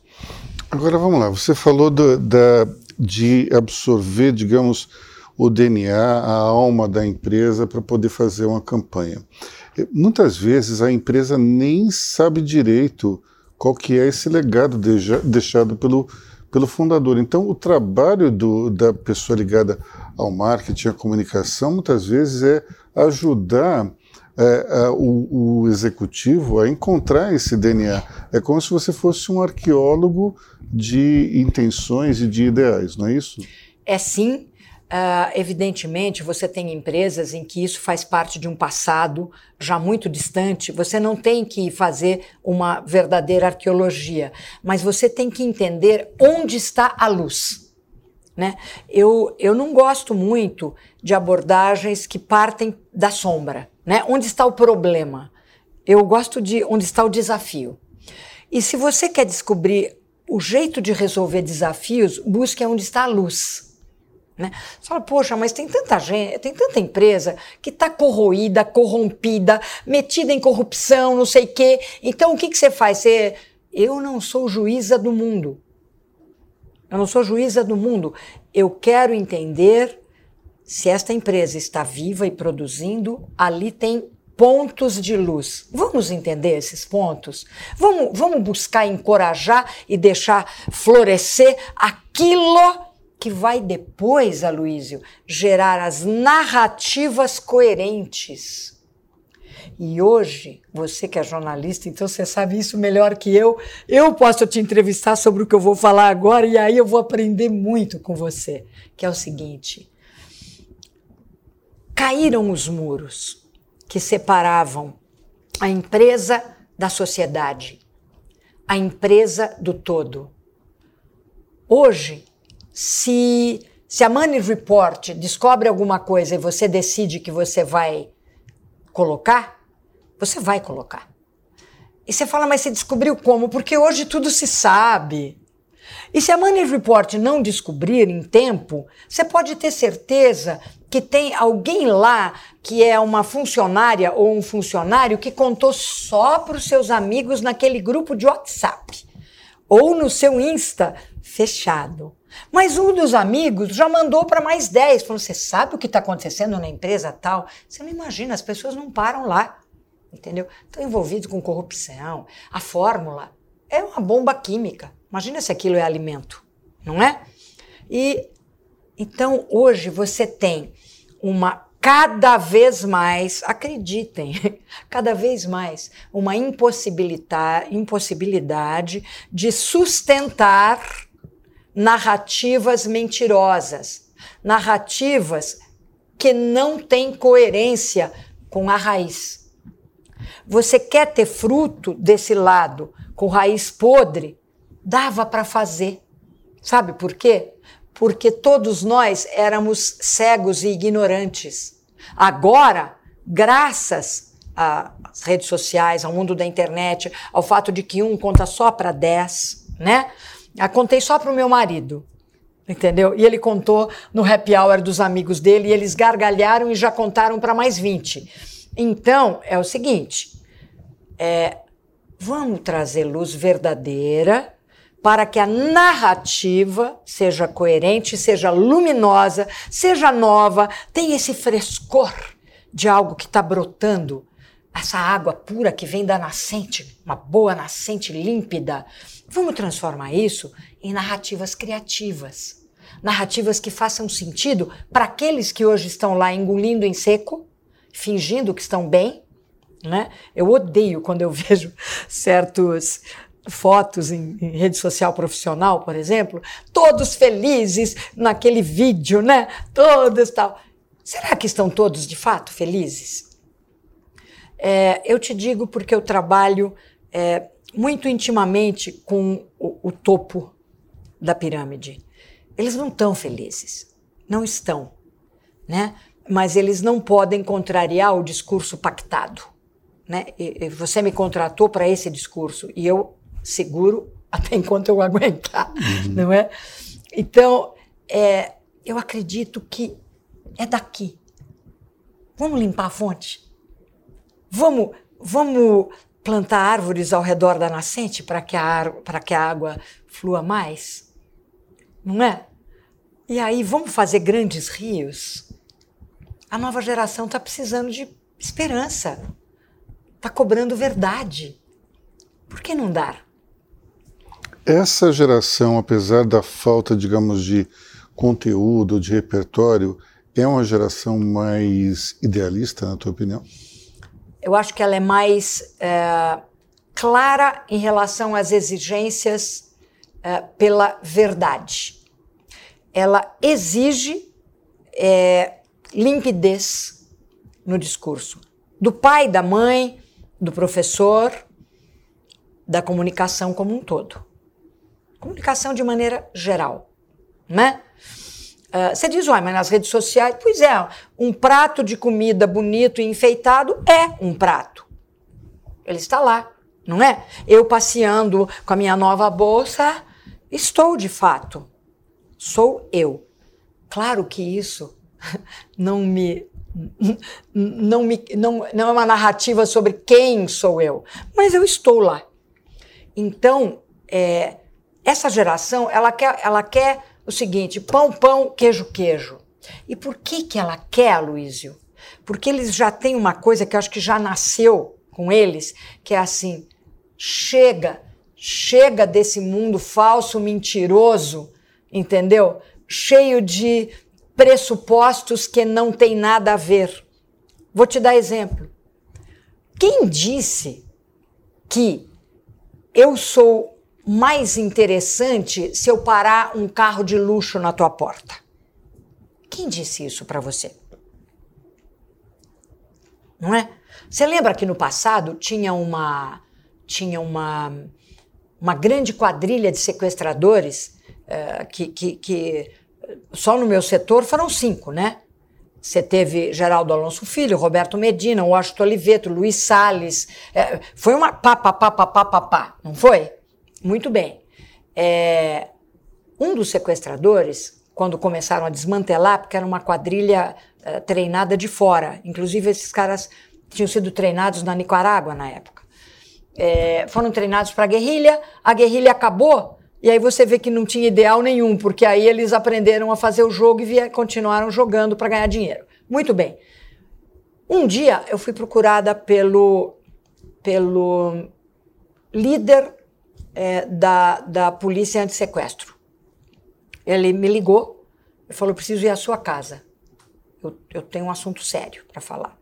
Speaker 2: Agora vamos lá. Você falou do, da, de absorver, digamos, o DNA, a alma da empresa para poder fazer uma campanha. Muitas vezes a empresa nem sabe direito qual que é esse legado deixado pelo, pelo fundador. Então, o trabalho do, da pessoa ligada ao marketing, à comunicação, muitas vezes é ajudar é, é, o, o, executivo a encontrar esse DNA. É como se você fosse um arqueólogo de intenções e de ideais, não é isso?
Speaker 3: É sim. Uh, evidentemente, você tem empresas em que isso faz parte de um passado já muito distante. Você não tem que fazer uma verdadeira arqueologia, mas você tem que entender onde está a luz. Né? Eu, eu não gosto muito de abordagens que partem da sombra. Né? Onde está o problema? Eu gosto de onde está o desafio. E se você quer descobrir o jeito de resolver desafios, busque onde está a luz. Né? Você fala, poxa, mas tem tanta gente, tem tanta empresa que está corroída, corrompida, metida em corrupção, não sei o quê. Então o que, que você faz? Você, eu não sou juíza do mundo. Eu não sou juíza do mundo. Eu quero entender se esta empresa está viva e produzindo, ali tem pontos de luz. Vamos entender esses pontos? Vamos, vamos buscar encorajar e deixar florescer aquilo que vai depois, Aloísio, gerar as narrativas coerentes. E hoje, você que é jornalista, então você sabe isso melhor que eu. Eu posso te entrevistar sobre o que eu vou falar agora e aí eu vou aprender muito com você, que é o seguinte: caíram os muros que separavam a empresa da sociedade, a empresa do todo. Hoje, se, se a Money Report descobre alguma coisa e você decide que você vai colocar, você vai colocar. E você fala, mas você descobriu como? Porque hoje tudo se sabe. E se a Money Report não descobrir em tempo, você pode ter certeza que tem alguém lá que é uma funcionária ou um funcionário que contou só para os seus amigos naquele grupo de WhatsApp ou no seu Insta fechado. Mas um dos amigos já mandou para mais 10, falou: Você sabe o que está acontecendo na empresa tal? Você não imagina, as pessoas não param lá, entendeu? Estão envolvidos com corrupção. A fórmula é uma bomba química. Imagina se aquilo é alimento, não é? E então hoje você tem uma cada vez mais, acreditem, cada vez mais, uma impossibilidade, impossibilidade de sustentar narrativas mentirosas, narrativas que não têm coerência com a raiz. Você quer ter fruto desse lado com raiz podre? Dava para fazer. Sabe por quê? Porque todos nós éramos cegos e ignorantes. Agora, graças às redes sociais, ao mundo da internet, ao fato de que um conta só para dez, né? Eu contei só para o meu marido. entendeu? E ele contou no happy hour dos amigos dele e eles gargalharam e já contaram para mais 20. Então, é o seguinte, é, vamos trazer luz verdadeira para que a narrativa seja coerente, seja luminosa, seja nova, tenha esse frescor de algo que está brotando, essa água pura que vem da nascente, uma boa nascente límpida. Vamos transformar isso em narrativas criativas. Narrativas que façam sentido para aqueles que hoje estão lá engolindo em seco, fingindo que estão bem. Né? Eu odeio quando eu vejo certos fotos em, em, rede social profissional, por exemplo, todos felizes naquele vídeo, né? Todos tal. Será que estão todos de fato felizes? É, eu te digo porque eu trabalho é, muito intimamente com o, o topo da pirâmide. Eles não estão felizes, não estão, né? Mas eles não podem contrariar o discurso pactado. Né? E, você me contratou para esse discurso e eu seguro até enquanto eu aguentar, uhum. não é? Então, é, eu acredito que é daqui. Vamos limpar a fonte? Vamos, vamos plantar árvores ao redor da nascente para que, a, que a água flua mais? Não é? E aí, vamos fazer grandes rios? A nova geração está precisando de esperança, está cobrando verdade. Por que não dar?
Speaker 2: Essa geração, apesar da falta, digamos, de conteúdo, de repertório, é uma geração mais idealista, na tua opinião?
Speaker 3: Eu acho que ela é mais é, clara em relação às exigências é, pela verdade. Ela exige é, limpidez no discurso do pai, da mãe, do professor, da comunicação como um todo. Comunicação de maneira geral, né? Uh, você diz, uai, mas nas redes sociais, pois é, um prato de comida bonito e enfeitado é um prato. Ele está lá, não é? Eu passeando com a minha nova bolsa, estou de fato. Sou eu. Claro que isso não me não, me, não, não é uma narrativa sobre quem sou eu, mas eu estou lá. Então, é, essa geração, ela quer, ela quer o seguinte: pão, pão, queijo, queijo. E por que, que ela quer, Aloysio? Porque eles já têm uma coisa que eu acho que já nasceu com eles, que é assim: chega, chega desse mundo falso, mentiroso, entendeu? Cheio de pressupostos que não tem nada a ver. Vou te dar exemplo. Quem disse que eu sou mais interessante se eu parar um carro de luxo na tua porta? Quem disse isso para você? Não é? Você lembra que no passado tinha uma tinha uma uma grande quadrilha de sequestradores uh, que, que, que só no meu setor foram cinco, né? Você teve Geraldo Alonso Filho, Roberto Medina, Washington Oliveto, Luiz Salles. É, foi uma pá, pá, pá, pá, pá, pá, pá, não foi? Muito bem. É, um dos sequestradores, quando começaram a desmantelar, porque era uma quadrilha é, treinada de fora, inclusive esses caras tinham sido treinados na Nicarágua na época. É, foram treinados para a guerrilha, a guerrilha acabou, e aí você vê que não tinha ideal nenhum, porque aí eles aprenderam a fazer o jogo e continuaram jogando para ganhar dinheiro. Muito bem. Um dia eu fui procurada pelo, pelo líder é, da, da polícia anti-sequestro. Ele me ligou e falou: preciso ir à sua casa. Eu, eu tenho um assunto sério para falar.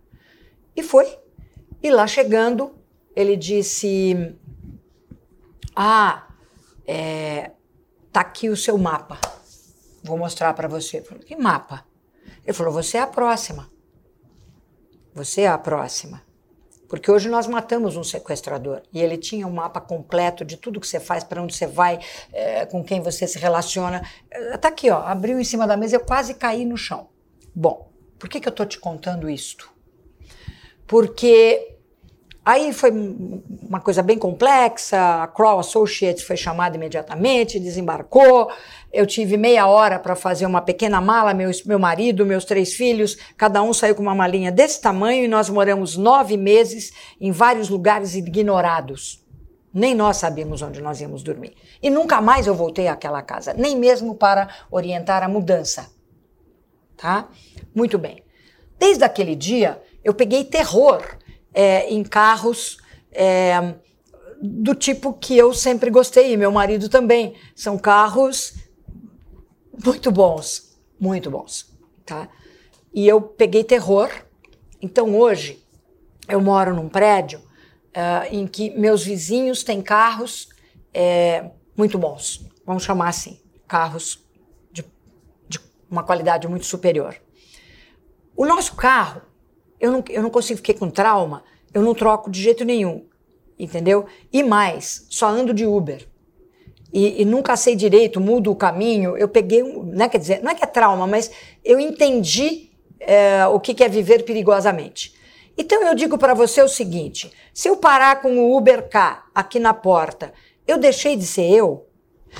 Speaker 3: E foi. E lá chegando, ele disse: Ah, é, tá aqui o seu mapa. Vou mostrar para você. Falei, que mapa? Ele falou: Você é a próxima. Você é a próxima. Porque hoje nós matamos um sequestrador e ele tinha um mapa completo de tudo que você faz, para onde você vai, é, com quem você se relaciona. Está aqui, ó, abriu em cima da mesa, eu quase caí no chão. Bom, por que, que eu estou te contando isto? Porque Aí foi uma coisa bem complexa, a Crow Associates foi chamada imediatamente, desembarcou. Eu tive meia hora para fazer uma pequena mala, meu, meu marido, meus três filhos, cada um saiu com uma malinha desse tamanho e nós moramos nove meses em vários lugares ignorados. Nem nós sabíamos onde nós íamos dormir. E nunca mais eu voltei àquela casa, nem mesmo para orientar a mudança. Tá? Muito bem. Desde aquele dia, eu peguei terror é, em carros é, do tipo que eu sempre gostei, e meu marido também. São carros muito bons, muito bons, tá? E eu peguei terror. Então hoje eu moro num prédio uh, em que meus vizinhos têm carros é, muito bons, vamos chamar assim, carros de, de uma qualidade muito superior. O nosso carro eu não, eu não consigo, fiquei com trauma, eu não troco de jeito nenhum, entendeu? E mais, só ando de Uber. E, e nunca sei direito, mudo o caminho. Eu peguei, um, não é, quer dizer, não é que é trauma, mas eu entendi é, o que, que é viver perigosamente. Então eu digo para você o seguinte: se eu parar com o Uber K aqui na porta, eu deixei de ser eu?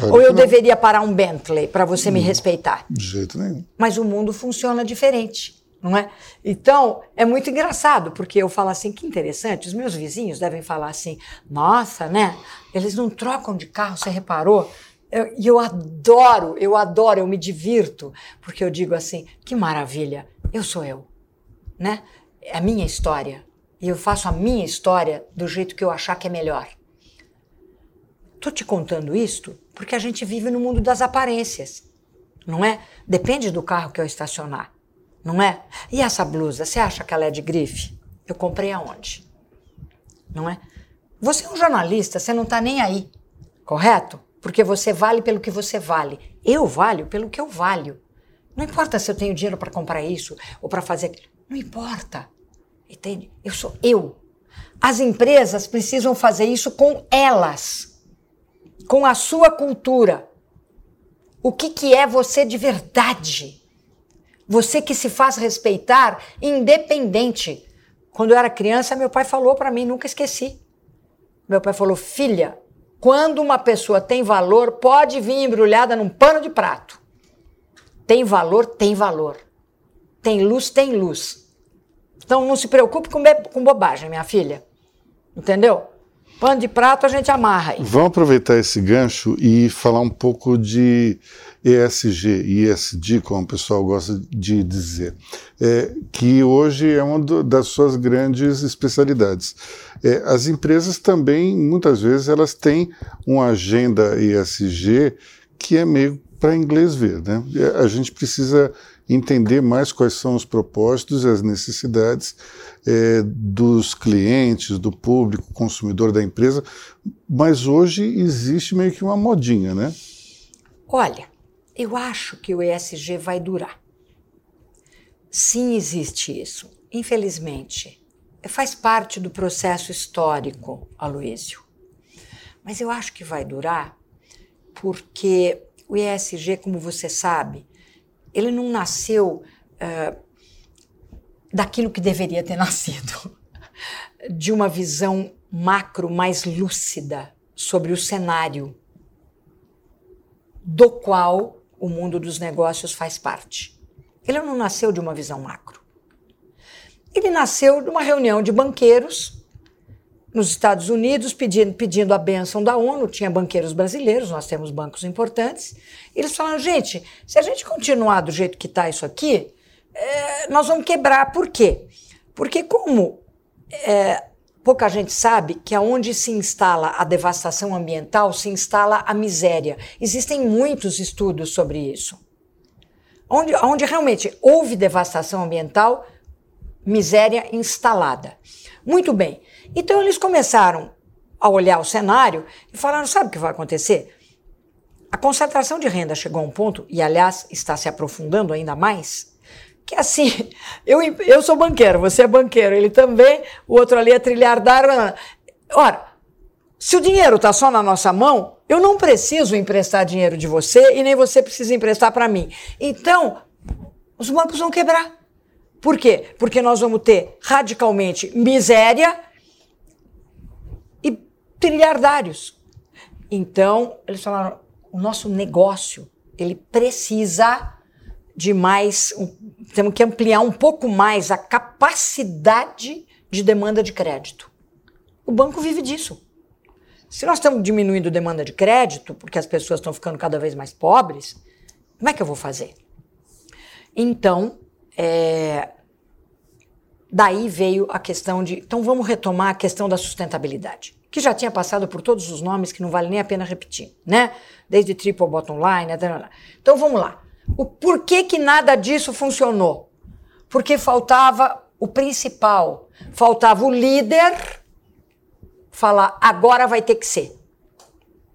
Speaker 3: Ou eu não. deveria parar um Bentley para você não, me respeitar?
Speaker 2: De jeito nenhum.
Speaker 3: Mas o mundo funciona diferente não é? Então, é muito engraçado, porque eu falo assim, que interessante, os meus vizinhos devem falar assim, nossa, né? Eles não trocam de carro, você reparou? E eu, eu adoro, eu adoro, eu me divirto, porque eu digo assim, que maravilha, eu sou eu, né? É a minha história, e eu faço a minha história do jeito que eu achar que é melhor. Tô te contando isto porque a gente vive no mundo das aparências, não é? Depende do carro que eu estacionar não é? E essa blusa, você acha que ela é de grife? Eu comprei aonde? Não é? Você é um jornalista, você não está nem aí, correto? Porque você vale pelo que você vale. Eu valho pelo que eu valho. Não importa se eu tenho dinheiro para comprar isso ou para fazer aquilo. Não importa. Entende? Eu sou eu. As empresas precisam fazer isso com elas, com a sua cultura. O que, que é você de verdade? Você que se faz respeitar, independente. Quando eu era criança, meu pai falou para mim, nunca esqueci. Meu pai falou: filha, quando uma pessoa tem valor, pode vir embrulhada num pano de prato. Tem valor, tem valor. Tem luz, tem luz. Então não se preocupe com, com bobagem, minha filha. Entendeu? Pano de prato a gente amarra aí.
Speaker 2: Vamos aproveitar esse gancho e falar um pouco de ESG, ESG, como o pessoal gosta de dizer, é, que hoje é uma do, das suas grandes especialidades. É, as empresas também, muitas vezes, elas têm uma agenda ESG que é meio para inglês ver. Né? A gente precisa entender mais quais são os propósitos e as necessidades é, dos clientes, do público, consumidor da empresa, mas hoje existe meio que uma modinha, né?
Speaker 3: Olha, eu acho que o ESG vai durar. Sim, existe isso. Infelizmente, faz parte do processo histórico, Aloísio. Mas eu acho que vai durar porque o ESG, como você sabe, ele não nasceu uh, daquilo que deveria ter nascido, de uma visão macro mais lúcida sobre o cenário do qual o mundo dos negócios faz parte. Ele não nasceu de uma visão macro. Ele nasceu de uma reunião de banqueiros nos Estados Unidos pedindo, pedindo a benção da ONU, tinha banqueiros brasileiros, nós temos bancos importantes. eles falaram, gente, se a gente continuar do jeito que está isso aqui, é, nós vamos quebrar. Por quê? Porque como é, pouca gente sabe que aonde se instala a devastação ambiental, se instala a miséria. Existem muitos estudos sobre isso. Onde, onde realmente houve devastação ambiental, miséria instalada. Muito bem. Então eles começaram a olhar o cenário e falaram: sabe o que vai acontecer? A concentração de renda chegou a um ponto, e aliás está se aprofundando ainda mais, que assim, eu, eu sou banqueiro, você é banqueiro, ele também, o outro ali é trilhardário. Ora, se o dinheiro está só na nossa mão, eu não preciso emprestar dinheiro de você e nem você precisa emprestar para mim. Então, os bancos vão quebrar. Por quê? Porque nós vamos ter radicalmente miséria trilhardários. Então, eles falaram: o nosso negócio ele precisa de mais, um, temos que ampliar um pouco mais a capacidade de demanda de crédito. O banco vive disso. Se nós estamos diminuindo demanda de crédito, porque as pessoas estão ficando cada vez mais pobres, como é que eu vou fazer? Então, é, daí veio a questão de. Então, vamos retomar a questão da sustentabilidade, que já tinha passado por todos os nomes que não vale nem a pena repetir, né? Desde triple bottom line, até. Então, vamos lá. O porquê que nada disso funcionou? Porque faltava o principal, faltava o líder falar agora vai ter que ser.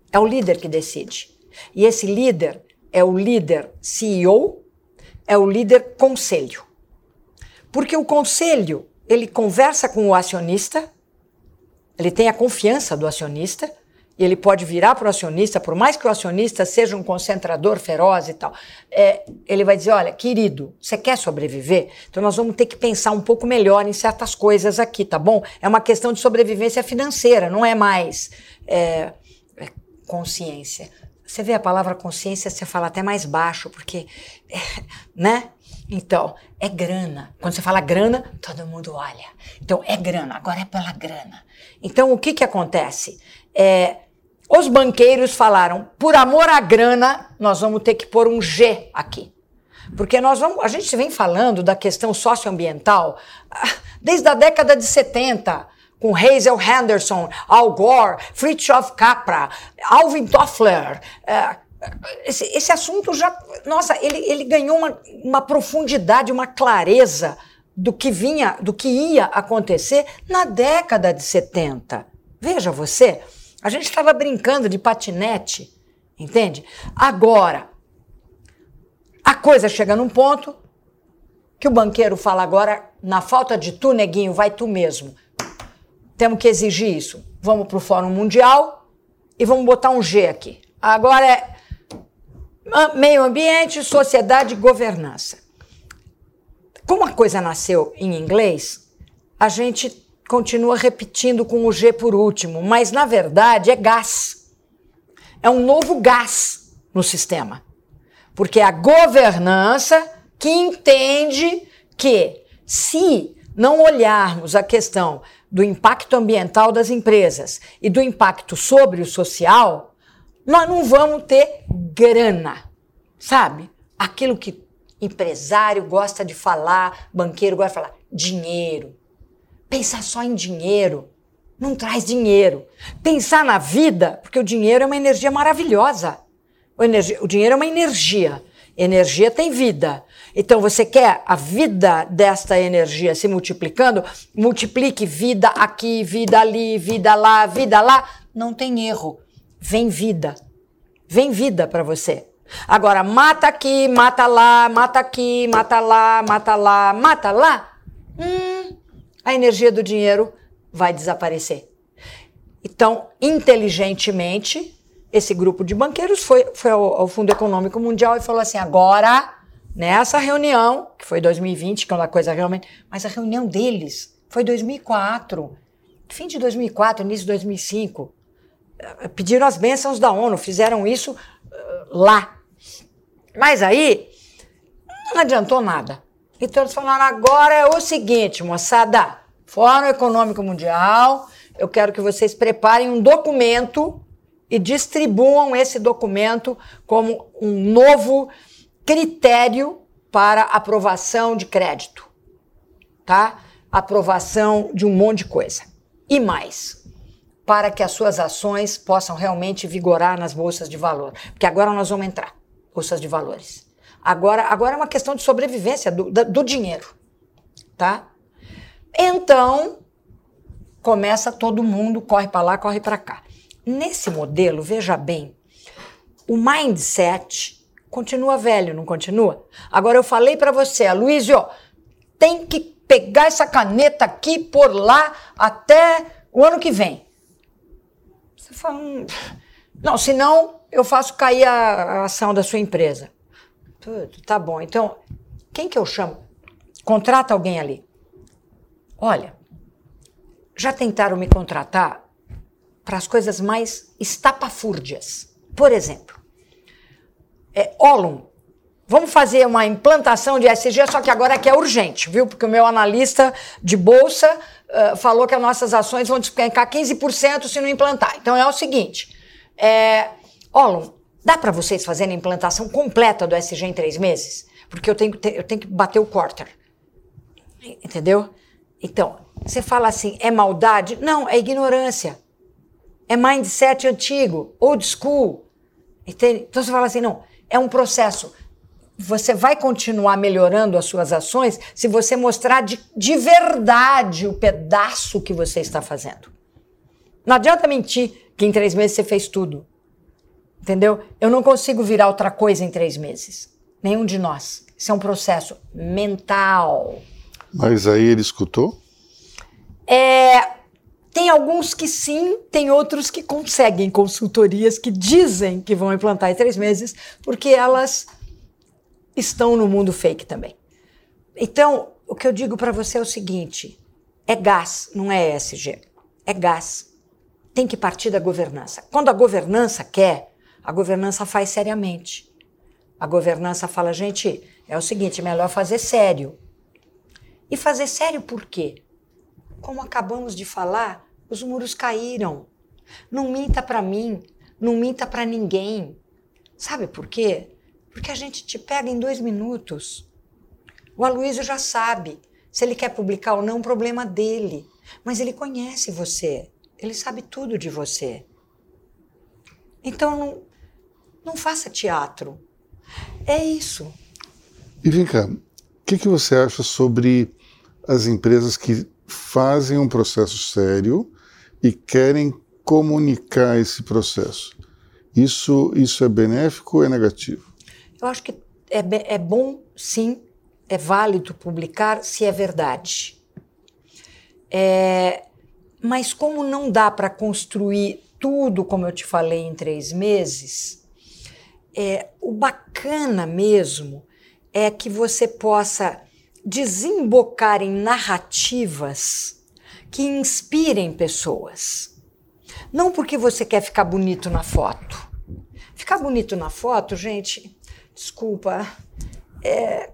Speaker 3: É o líder que decide. E esse líder é o líder CEO, é o líder conselho. Porque o conselho, ele conversa com o acionista, ele tem a confiança do acionista, e ele pode virar para o acionista, por mais que o acionista seja um concentrador feroz e tal, é, ele vai dizer: olha, querido, você quer sobreviver? Então nós vamos ter que pensar um pouco melhor em certas coisas aqui, tá bom? É uma questão de sobrevivência financeira, não é mais é, é consciência. Você vê a palavra consciência, você fala até mais baixo, porque, né? Então, é grana. Quando você fala grana, todo mundo olha. Então, é grana, agora é pela grana. Então, o que que acontece? É, os banqueiros falaram: por amor à grana, nós vamos ter que pôr um G aqui. Porque nós vamos, a gente vem falando da questão socioambiental ah, desde a década de 70, com Hazel Henderson, Al Gore, Fritjof Capra, Alvin Toffler. É, esse, esse, assunto já, nossa, ele, ele ganhou uma, uma profundidade, uma clareza do que vinha, do que ia acontecer na década de 70. Veja você, a gente estava brincando de patinete, entende? Agora, a coisa chega num ponto que o banqueiro fala agora, na falta de tu, neguinho, vai tu mesmo. Temos que exigir isso. Vamos para o Fórum Mundial e vamos botar um G aqui. Agora é meio ambiente, sociedade e governança. Como a coisa nasceu em inglês, a gente continua repetindo com o G por último, mas na verdade é gás. É um novo gás no sistema. Porque é a governança que entende que se não olharmos a questão do impacto ambiental das empresas e do impacto sobre o social, nós não vamos ter grana, sabe? Aquilo que empresário gosta de falar, banqueiro gosta de falar, dinheiro. Pensar só em dinheiro não traz dinheiro. Pensar na vida, porque o dinheiro é uma energia maravilhosa. O, o dinheiro é uma energia. Energia tem vida. Então você quer a vida desta energia se multiplicando? Multiplique vida aqui, vida ali, vida lá, vida lá. Não tem erro. Vem vida. Vem vida para você. Agora, mata aqui, mata lá, mata aqui, mata lá, mata lá, mata lá. Hum, a energia do dinheiro vai desaparecer. Então, inteligentemente, esse grupo de banqueiros foi, foi ao, ao, Fundo Econômico Mundial e falou assim: agora, nessa reunião, que foi 2020, que é uma coisa realmente. Mas a reunião deles foi 2004, fim de 2004, início de 2005. Eh, pediram as bênçãos da ONU, fizeram isso uh, lá. Mas aí, não adiantou nada. Então eles falaram: agora é o seguinte, moçada, Fórum Econômico Mundial, eu quero que vocês preparem um documento e distribuam esse documento como um novo critério para aprovação de crédito, tá? Aprovação de um monte de coisa. E mais, para que as suas ações possam realmente vigorar nas bolsas de valor, porque agora nós vamos entrar bolsas de valores. Agora, agora é uma questão de sobrevivência do, do dinheiro, tá? Então, começa todo mundo, corre para lá, corre para cá. Nesse modelo, veja bem, o mindset continua velho, não continua? Agora eu falei para você, Aloysio, tem que pegar essa caneta aqui por lá até o ano que vem. Você fala, não, senão eu faço cair a, a ação da sua empresa. Tudo, tá bom. Então, quem que eu chamo? Contrata alguém ali. Olha, já tentaram me contratar para as coisas mais estapafúrdias. Por exemplo, é, Olum, vamos fazer uma implantação de SG, só que agora é que é urgente, viu? Porque o meu analista de bolsa uh, falou que as nossas ações vão despencar 15% se não implantar. Então é o seguinte, é, Olum, dá para vocês fazerem a implantação completa do SG em três meses? Porque eu tenho, eu tenho que bater o quarter. Entendeu? Então, você fala assim, é maldade? Não, é ignorância. É mindset antigo, old school. Entende? Então você fala assim, não, é um processo. Você vai continuar melhorando as suas ações se você mostrar de, de verdade o pedaço que você está fazendo. Não adianta mentir que em três meses você fez tudo. Entendeu? Eu não consigo virar outra coisa em três meses. Nenhum de nós. Isso é um processo mental.
Speaker 2: Mas aí ele escutou?
Speaker 3: É, tem alguns que sim, tem outros que conseguem consultorias que dizem que vão implantar em três meses, porque elas estão no mundo fake também. Então, o que eu digo para você é o seguinte: é gás, não é ESG. É gás. Tem que partir da governança. Quando a governança quer, a governança faz seriamente. A governança fala, gente, é o seguinte, é melhor fazer sério. E fazer sério por quê? Como acabamos de falar, os muros caíram. Não minta para mim, não minta para ninguém. Sabe por quê? Porque a gente te pega em dois minutos. O Aloysio já sabe. Se ele quer publicar ou não, problema dele. Mas ele conhece você. Ele sabe tudo de você. Então não, não faça teatro. É isso.
Speaker 2: E vem cá, o que, que você acha sobre as empresas que fazem um processo sério e querem comunicar esse processo. Isso, isso é benéfico ou é negativo?
Speaker 3: Eu acho que é, é bom, sim, é válido publicar se é verdade. É, mas como não dá para construir tudo, como eu te falei, em três meses, é, o bacana mesmo é que você possa desembocar em narrativas que inspirem pessoas. Não porque você quer ficar bonito na foto. Ficar bonito na foto, gente, desculpa, é,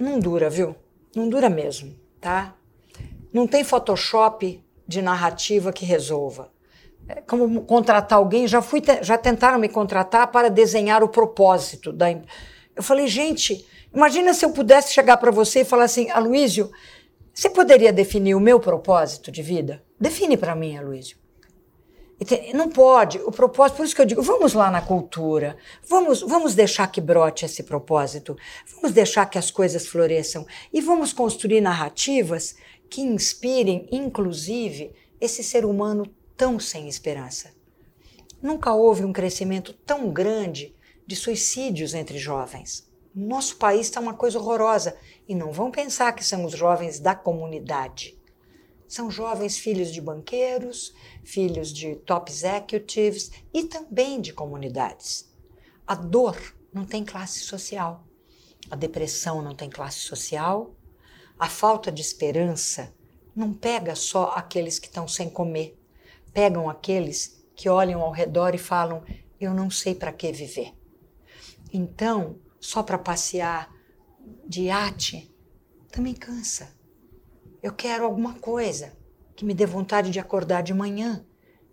Speaker 3: não dura, viu? Não dura mesmo, tá? Não tem Photoshop de narrativa que resolva. É como contratar alguém, já fui, já tentaram me contratar para desenhar o propósito da. Eu falei, gente, Imagina se eu pudesse chegar para você e falar assim, Aloísio, você poderia definir o meu propósito de vida? Define para mim, Aloísio. Não pode. O propósito, por isso que eu digo, vamos lá na cultura, vamos, vamos deixar que brote esse propósito, vamos deixar que as coisas floresçam e vamos construir narrativas que inspirem, inclusive, esse ser humano tão sem esperança. Nunca houve um crescimento tão grande de suicídios entre jovens. Nosso país está uma coisa horrorosa. E não vão pensar que são os jovens da comunidade. São jovens filhos de banqueiros, filhos de top executives e também de comunidades. A dor não tem classe social. A depressão não tem classe social. A falta de esperança não pega só aqueles que estão sem comer. Pegam aqueles que olham ao redor e falam: Eu não sei para que viver. Então, só para passear de iate também cansa. Eu quero alguma coisa que me dê vontade de acordar de manhã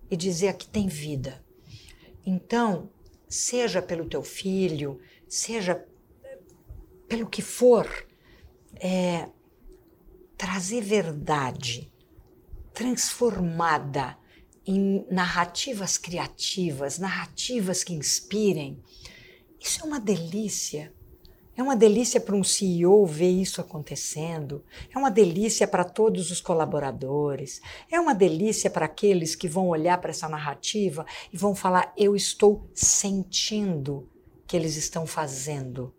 Speaker 3: e dizer que tem vida. Então, seja pelo teu filho, seja pelo que for, é, trazer verdade transformada em narrativas criativas, narrativas que inspirem, isso é uma delícia. É uma delícia para um CEO ver isso acontecendo. É uma delícia para todos os colaboradores. É uma delícia para aqueles que vão olhar para essa narrativa e vão falar: eu estou sentindo que eles estão fazendo.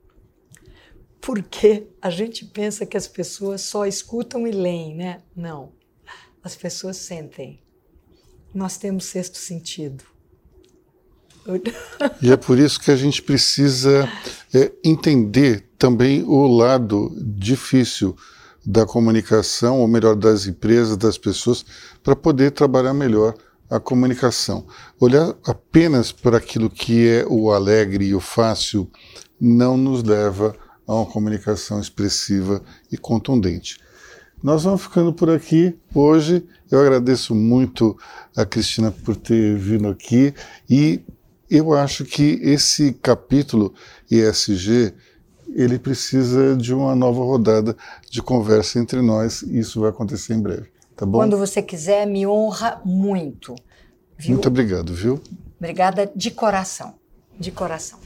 Speaker 3: Porque a gente pensa que as pessoas só escutam e leem, né? Não. As pessoas sentem. Nós temos sexto sentido.
Speaker 2: E é por isso que a gente precisa é, entender também o lado difícil da comunicação, ou melhor, das empresas, das pessoas, para poder trabalhar melhor a comunicação. Olhar apenas para aquilo que é o alegre e o fácil não nos leva a uma comunicação expressiva e contundente. Nós vamos ficando por aqui hoje. Eu agradeço muito a Cristina por ter vindo aqui e eu acho que esse capítulo ESG ele precisa de uma nova rodada de conversa entre nós e isso vai acontecer em breve. Tá bom?
Speaker 3: Quando você quiser, me honra muito.
Speaker 2: Viu? Muito obrigado, viu?
Speaker 3: Obrigada de coração. De coração.